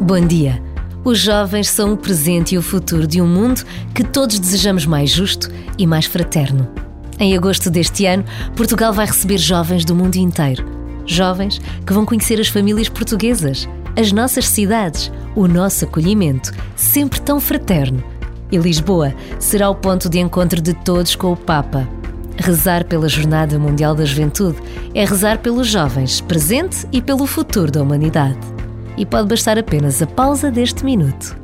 Bom dia. Os jovens são o presente e o futuro de um mundo que todos desejamos mais justo e mais fraterno. Em agosto deste ano, Portugal vai receber jovens do mundo inteiro. Jovens que vão conhecer as famílias portuguesas, as nossas cidades, o nosso acolhimento, sempre tão fraterno. E Lisboa será o ponto de encontro de todos com o Papa. Rezar pela Jornada Mundial da Juventude é rezar pelos jovens, presente e pelo futuro da humanidade. E pode bastar apenas a pausa deste minuto